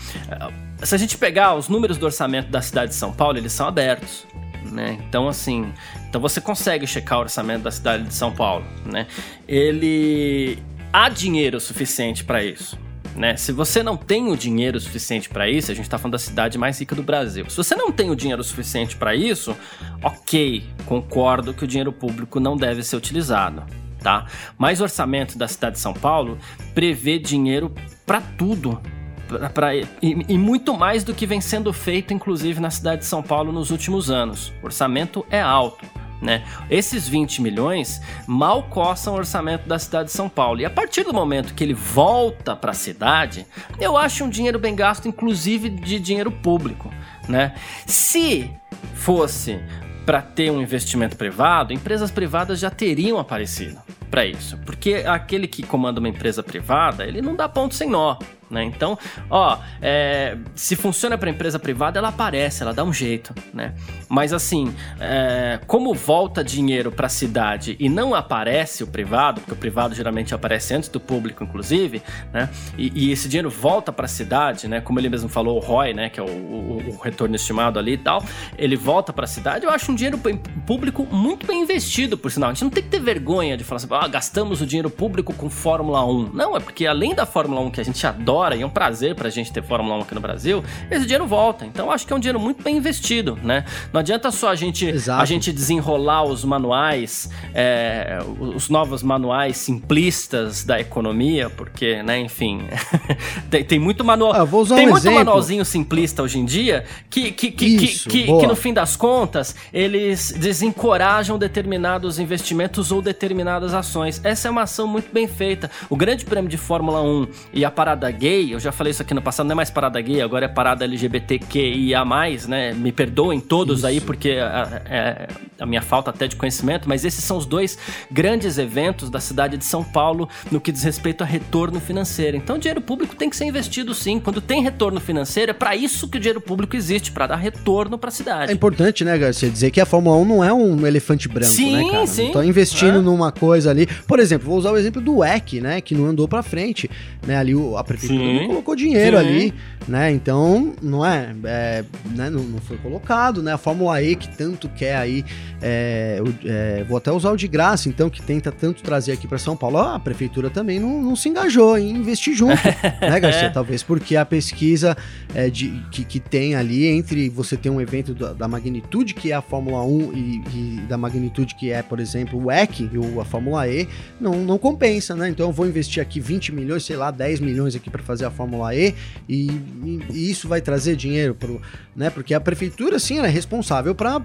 se a gente pegar os números do orçamento da cidade de São Paulo, eles são abertos né? Então, assim, então você consegue checar o orçamento da cidade de São Paulo, né? Ele há dinheiro suficiente para isso. Né? Se você não tem o dinheiro suficiente para isso, a gente está falando da cidade mais rica do Brasil. Se você não tem o dinheiro suficiente para isso, ok, concordo que o dinheiro público não deve ser utilizado, tá? Mas o orçamento da cidade de São Paulo prevê dinheiro para tudo, Pra, pra, e, e, muito mais do que vem sendo feito, inclusive, na cidade de São Paulo nos últimos anos. O orçamento é alto. Né? Esses 20 milhões mal coçam o orçamento da cidade de São Paulo. E a partir do momento que ele volta para a cidade, eu acho um dinheiro bem gasto, inclusive de dinheiro público. Né? Se fosse para ter um investimento privado, empresas privadas já teriam aparecido para isso. Porque aquele que comanda uma empresa privada, ele não dá ponto sem nó. Né? Então, ó, é, se funciona para empresa privada, ela aparece, ela dá um jeito, né? Mas assim, é, como volta dinheiro para a cidade e não aparece o privado, porque o privado geralmente aparece antes do público, inclusive, né? E, e esse dinheiro volta para a cidade, né? Como ele mesmo falou, o ROI, né? Que é o, o, o retorno estimado ali e tal, ele volta para a cidade. Eu acho um dinheiro público muito bem investido, por sinal. A gente não tem que ter vergonha de falar assim, ah, gastamos o dinheiro público com Fórmula 1. Não, é porque além da Fórmula 1 que a gente adora adora e é um prazer pra gente ter Fórmula 1 aqui no Brasil, esse dinheiro volta. Então acho que é um dinheiro muito bem investido, né? Não adianta só a gente, a gente desenrolar os manuais, é, os novos manuais simplistas da economia, porque, né, enfim, tem, tem, muito manual. Ah, vou usar tem um muito exemplo. manualzinho simplista hoje em dia que, que, que, Isso, que, que, que, no fim das contas eles desencorajam determinados investimentos ou determinadas ações. Essa é uma ação muito bem feita. O Grande Prêmio de Fórmula 1 e a parada gay gay, eu já falei isso aqui no passado, não é mais parada gay, agora é parada LGBTQIA+, né? Me perdoem todos isso. aí, porque é, é a minha falta até de conhecimento, mas esses são os dois grandes eventos da cidade de São Paulo no que diz respeito a retorno financeiro. Então, o dinheiro público tem que ser investido sim. Quando tem retorno financeiro, é para isso que o dinheiro público existe, para dar retorno para a cidade. É importante, né, Garcia, dizer que a Fórmula 1 não é um elefante branco, sim, né, cara? Sim, Estão investindo é. numa coisa ali. Por exemplo, vou usar o exemplo do WEC, né, que não andou para frente, né, ali a prefeitura Sim. colocou dinheiro Sim. ali, né? Então, não é, é né? não, não, foi colocado, né? A Fórmula E que tanto quer aí, é, é, vou até usar o de graça, então, que tenta tanto trazer aqui para São Paulo, a prefeitura também não, não, se engajou em investir junto, né, Garcia? Talvez porque a pesquisa é, de, que, que tem ali entre você ter um evento da, da magnitude que é a Fórmula 1 e, e, da magnitude que é, por exemplo, o EC e a Fórmula E, não, não compensa, né? Então eu vou investir aqui 20 milhões, sei lá, 10 milhões aqui para fazer a Fórmula E e, e, isso vai trazer dinheiro pro, né? Porque a prefeitura sim é responsável para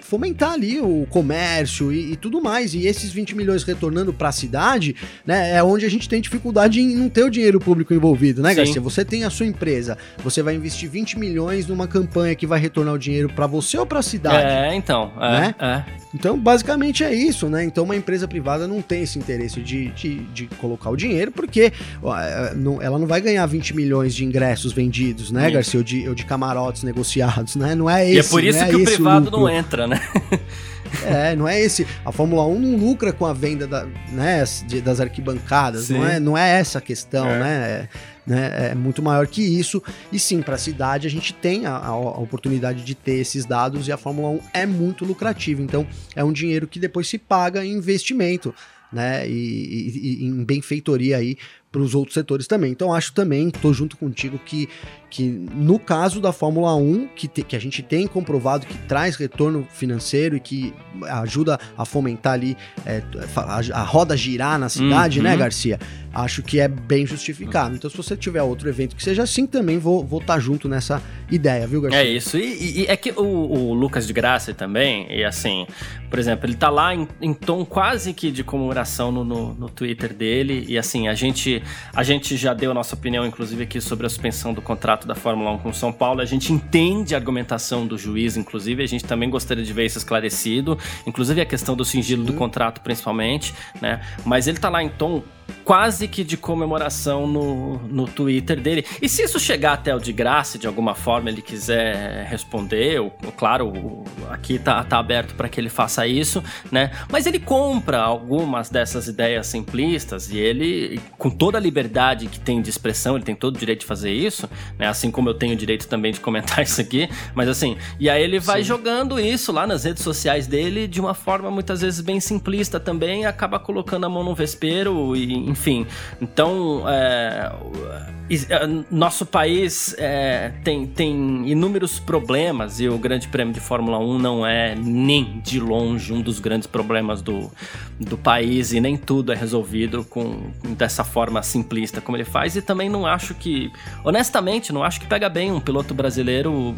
fomentar ali o comércio e, e, tudo mais. E esses 20 milhões retornando para a cidade, né, é onde a gente tem dificuldade em não ter o dinheiro público envolvido, né, sim. Garcia? Você tem a sua empresa, você vai investir 20 milhões numa campanha que vai retornar o dinheiro para você ou para a cidade? É, então, é, né? é. Então, basicamente é isso, né? Então, uma empresa privada não tem esse interesse de, de, de colocar o dinheiro, porque ó, é, ela não vai ganhar 20 milhões de ingressos vendidos, né, Sim. Garcia? Ou de, ou de camarotes negociados, né? Não é esse. E é por isso é que o privado não entra, né? É, não é esse. A Fórmula 1 não lucra com a venda da, né, das arquibancadas. Não é, não é essa a questão, é. né? né? É muito maior que isso. E sim, para a cidade a gente tem a, a, oportunidade de ter esses dados e a Fórmula 1 é muito lucrativa. Então é um dinheiro que depois se paga em investimento. Né, e, e, e em benfeitoria aí para os outros setores também. Então acho também, estou junto contigo que que no caso da Fórmula 1, que, te, que a gente tem comprovado que traz retorno financeiro e que ajuda a fomentar ali é, a, a, roda girar na cidade, né, uhum. né, Garcia? Acho que é bem justificado. Então, se você tiver outro evento que seja assim, também vou estar vou tá junto nessa ideia, viu, Garcia? É isso. E, e é que o, o, Lucas de Graça também, e assim, por exemplo, ele tá lá em, em tom quase que de comemoração no, no, no, Twitter dele. E assim, a gente, a gente já deu a nossa opinião, inclusive, aqui sobre a suspensão do contrato da Fórmula 1 com São Paulo. A gente entende a argumentação do juiz, inclusive, a gente também gostaria de ver isso esclarecido, inclusive a questão do sigilo do contrato, principalmente, né? Mas ele tá lá em tom quase que de comemoração no, no Twitter dele. E se isso chegar até o de graça, de alguma forma ele quiser responder, ou, claro, aqui tá, tá aberto para que ele faça isso, né? Mas ele compra algumas dessas ideias simplistas e ele, com toda a liberdade que tem de expressão, ele tem todo o direito de fazer isso, né? Assim como eu tenho o direito também de comentar isso aqui, mas assim, e aí ele vai Sim. jogando isso lá nas redes sociais dele de uma forma muitas vezes bem simplista também, acaba colocando a mão no vespeiro e enfim. Então, é, nosso país é, tem, tem inúmeros problemas e o Grande Prêmio de Fórmula 1 não é nem de longe um dos grandes problemas do, do país e nem tudo é resolvido com dessa forma simplista como ele faz. E também não acho que, honestamente, não acho que pega bem um piloto brasileiro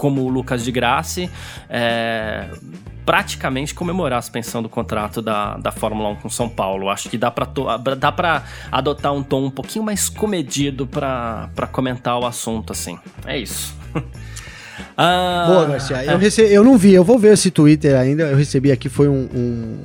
como o Lucas de Grassi. É, praticamente comemorar a suspensão do contrato da, da Fórmula 1 com São Paulo. Acho que dá para adotar um tom um pouquinho mais comedido para comentar o assunto, assim. É isso. ah, Boa, Garcia. Eu, é. rece... eu não vi, eu vou ver esse Twitter ainda. Eu recebi aqui, foi um, um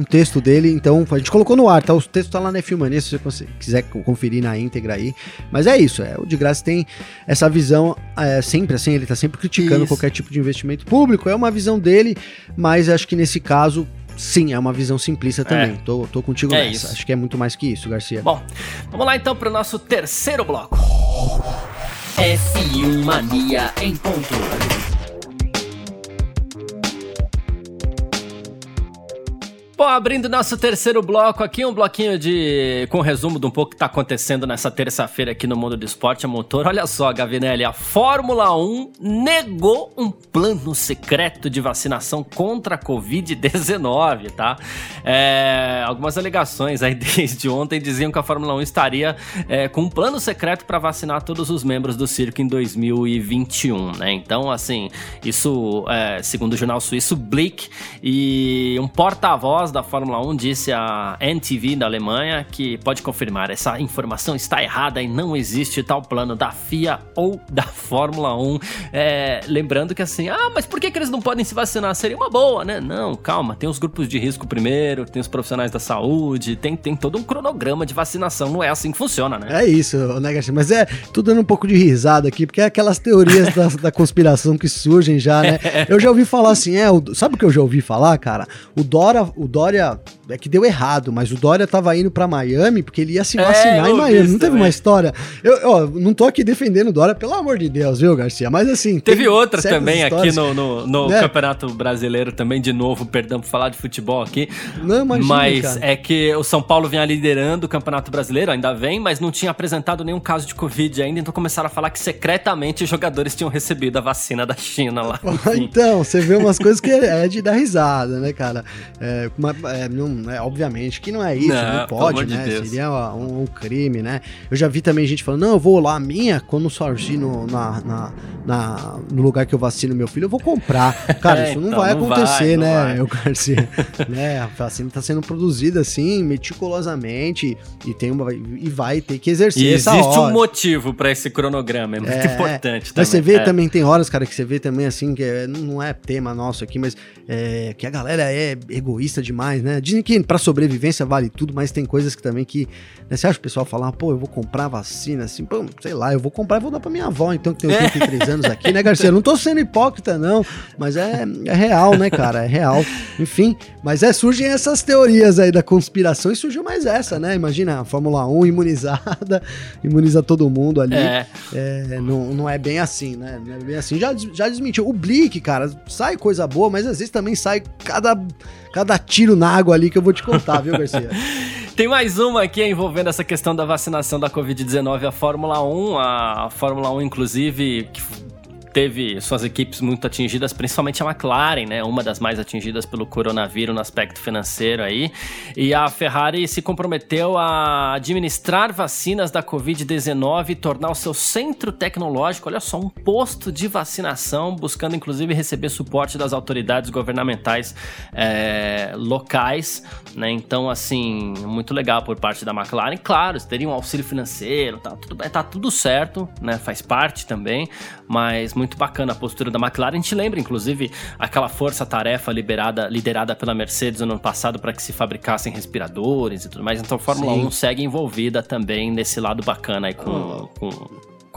um texto dele, então a gente colocou no ar, tá? O texto tá lá na Filmania, se você quiser conferir na íntegra aí. Mas é isso, é, o de graça tem essa visão é, sempre assim, ele tá sempre criticando isso. qualquer tipo de investimento público, é uma visão dele, mas acho que nesse caso Sim, é uma visão simplista também. É. Tô, tô contigo é nessa. Isso. Acho que é muito mais que isso, Garcia. Bom, vamos lá então para o nosso terceiro bloco. F1 Mania em ponto. Bom, abrindo nosso terceiro bloco aqui, um bloquinho de com resumo de um pouco que está acontecendo nessa terça-feira aqui no mundo do esporte a motor. Olha só, Gavinelli, a Fórmula 1 negou um plano secreto de vacinação contra a Covid-19, tá? É, algumas alegações aí desde ontem diziam que a Fórmula 1 estaria é, com um plano secreto para vacinar todos os membros do circo em 2021, né? Então, assim, isso, é, segundo o jornal suíço Blick, e um porta-voz da Fórmula 1 disse à NTV da Alemanha que pode confirmar essa informação está errada e não existe tal plano da FIA ou da Fórmula 1. É, lembrando que assim, ah, mas por que, que eles não podem se vacinar? Seria uma boa, né? Não, calma, tem os grupos de risco primeiro, tem os profissionais da saúde, tem, tem todo um cronograma de vacinação, não é assim que funciona, né? É isso, né, Garcia? Mas é tudo dando um pouco de risada aqui, porque é aquelas teorias da, da, conspiração que surgem já, né? Eu já ouvi falar assim, é, o, sabe o que eu já ouvi falar, cara? O Dora, o Dora Dória é que deu errado, mas o Dória tava indo para Miami porque ele ia se é, vacinar é, em Miami. Não teve também. uma história. Eu, ó, não tô aqui defendendo o Dória, pelo amor de Deus, viu, Garcia? Mas assim. Teve outra também aqui no, no, no né? Campeonato Brasileiro também, de novo, perdão por falar de futebol aqui. Não, imagina, Mas cara. é que o São Paulo vinha liderando o Campeonato Brasileiro, ainda vem, mas não tinha apresentado nenhum caso de Covid ainda, então começaram a falar que secretamente os jogadores tinham recebido a vacina da China lá. então, você vê umas coisas que é de dar risada, né, cara? É, uma, é, não, é, obviamente que não é isso, não, não pode, né? De Seria um, um, crime, né? Eu já vi também gente falando, não, eu vou lá, minha, quando surgir no, na, na, na, no lugar que eu vacino meu filho, eu vou comprar. Cara, é, isso não então, vai não acontecer, vai, né, eu Garcia? né? A vacina está sendo produzida assim, meticulosamente, e, tem uma, e vai ter que exercer e existe hora. um motivo para esse cronograma, é muito é, importante Mas você vê é. também, tem horas, cara, que você vê também assim, que é, não é tema nosso aqui, mas é, que a galera é egoísta demais, né? Dizem que para sobrevivência vale tudo, mas tem coisas que também que. Né, você acha o pessoal falar, pô, eu vou comprar vacina, assim, pô, sei lá, eu vou comprar e vou dar pra minha avó, então, que tem 83 anos aqui, né, Garcia? Eu não tô sendo hipócrita, não, mas é, é real, né, cara? É real. Enfim, mas é, surgem essas teorias aí da conspiração e surgiu mais essa, né? Imagina a Fórmula 1 imunizada, imuniza todo mundo ali. É. é não, não é bem assim, né? Não é bem assim. Já, já desmentiu. O Blick, cara, sai coisa boa, mas às vezes também sai cada, cada tiro na água ali que eu vou te contar, viu, Garcia? Tem mais uma aqui envolvendo essa questão da vacinação da Covid-19, a Fórmula 1. A Fórmula 1, inclusive, que teve suas equipes muito atingidas, principalmente a McLaren, né? Uma das mais atingidas pelo coronavírus no aspecto financeiro aí. E a Ferrari se comprometeu a administrar vacinas da Covid-19 e tornar o seu centro tecnológico, olha só, um posto de vacinação, buscando inclusive receber suporte das autoridades governamentais é, locais, né? Então, assim, muito legal por parte da McLaren. Claro, teria um auxílio financeiro, tá tudo, tá tudo certo, né? Faz parte também, mas muito bacana a postura da McLaren. A gente lembra, inclusive, aquela força-tarefa liberada, liderada pela Mercedes no ano passado para que se fabricassem respiradores e tudo mais. Então a Fórmula Sim. 1 segue envolvida também nesse lado bacana aí com, oh. com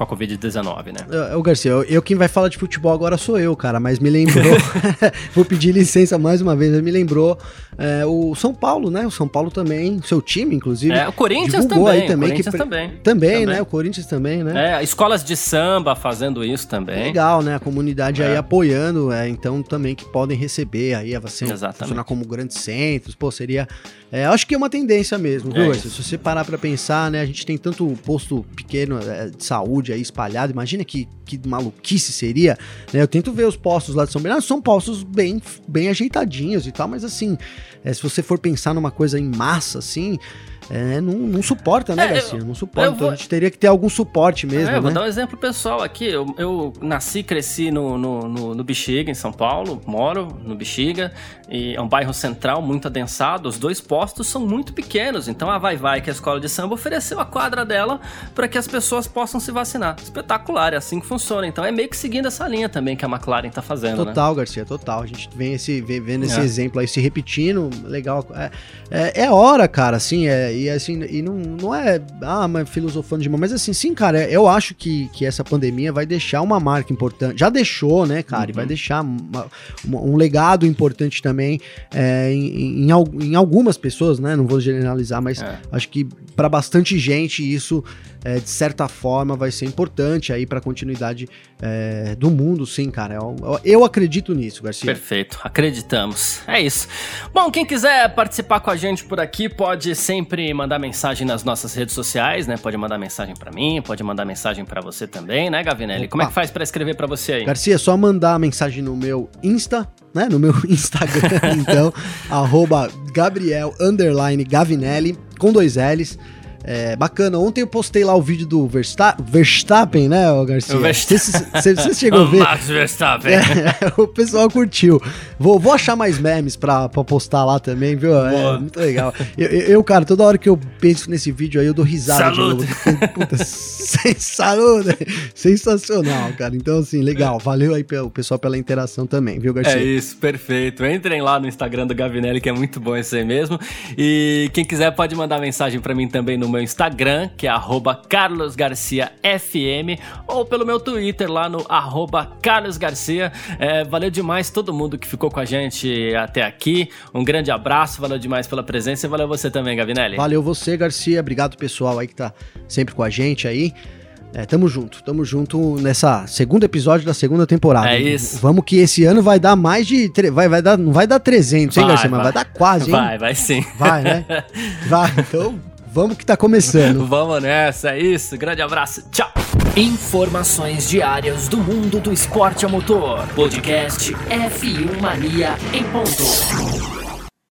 com a Covid-19, né? O Garcia, eu, eu, quem vai falar de futebol agora sou eu, cara, mas me lembrou, vou pedir licença mais uma vez, me lembrou é, o São Paulo, né? O São Paulo também, seu time, inclusive. É, o Corinthians também, aí também. O Corinthians que, também, também. Também, né? O Corinthians também, né? É, escolas de samba fazendo isso também. Legal, né? A comunidade é. aí apoiando, é, então também que podem receber aí a vacina, Exatamente. funcionar como grandes centros, pô, seria É, acho que é uma tendência mesmo, viu, É? Se você parar pra pensar, né, a gente tem tanto posto pequeno é, de saúde aí espalhado, imagina que, que maluquice seria, né? Eu tento ver os postos lá de São Bernardo, são postos bem, bem ajeitadinhos e tal, mas assim, é, se você for pensar numa coisa em massa, assim, é, não, não suporta, né, É, Garcia? não suporta. Então vou- a gente teria que ter algum suporte mesmo, É, eu vou né? dar um exemplo pessoal aqui. Eu, eu nasci e cresci no, no, no, no Bexiga, em São Paulo. Moro no Bexiga. E é um bairro central, muito adensado. Os dois postos são muito pequenos. Então a Vai Vai, que é a escola de samba, ofereceu a quadra dela para que as pessoas possam se vacinar. Espetacular, é assim que funciona. Então é meio que seguindo essa linha também que a McLaren tá fazendo, né? Total, Garcia, total. A gente vem esse, vem, vendo esse É. exemplo aí se repetindo, legal. É, é, é hora, cara, assim, é, e assim, e não, não é, ah, mas filosofando demais, mas assim, sim, cara, é- eu acho que, que essa pandemia vai deixar uma marca importante, já deixou, né, cara, e vai Uhum. deixar uma- uma- um legado importante também é, em, em, em algumas pessoas, né, não vou generalizar, mas É. acho que para bastante gente isso, é, de certa forma, vai ser importante aí para continuidade é, do mundo, sim, cara. Eu, eu- acredito nisso, Garcia. Perfeito, acreditamos. É isso. Bom, quem quiser participar com a gente por aqui pode sempre mandar mensagem nas nossas redes sociais, né? Pode mandar mensagem pra mim, pode mandar mensagem pra você também, né, Gavinelli? Como é Opa. que faz pra escrever pra você aí? Garcia, é só mandar mensagem no meu Insta, né? No meu Instagram, então, arroba Gabriel Gavinelli, com dois L's. É, bacana, ontem eu postei lá o vídeo do Versta Verstappen, né, Garcia? O Versta- Você, chegou a ver? Max Verstappen. É, o pessoal curtiu. Vou, vou achar mais memes pra, pra postar lá também, viu? É muito legal. Eu, eu- cara, toda hora que eu penso nesse vídeo aí, eu dou risada Saúde. de novo. porque, Puta, sem. Sensacional, cara. Então, assim, legal. Valeu aí pelo pessoal pela interação também, viu, Garcia? É isso, perfeito. Entrem lá no Instagram do Gavinelli, que é muito bom isso aí mesmo. E quem quiser pode mandar mensagem pra mim também no meu Instagram, que é carlosgarciafm, ou pelo meu Twitter lá no carlosgarcia. É, valeu demais todo mundo que ficou com a gente até aqui. Um grande abraço, valeu demais pela presença e valeu você também, Gavinelli. Valeu você, Garcia. Obrigado, pessoal aí que tá sempre com a gente aí. É, tamo junto, tamo junto nessa segundo episódio da segunda temporada. É isso. Vamos que esse ano vai dar mais de. Vai, vai dar, não vai dar 300, hein, Vai, Garcia? Mas vai. vai dar quase, hein? Vai, vai sim. Vai, né? Vai, então vamos que tá começando. Vamos nessa, é isso. Grande abraço, tchau. Informações diárias do mundo do esporte a motor. Podcast F1 Mania em ponto.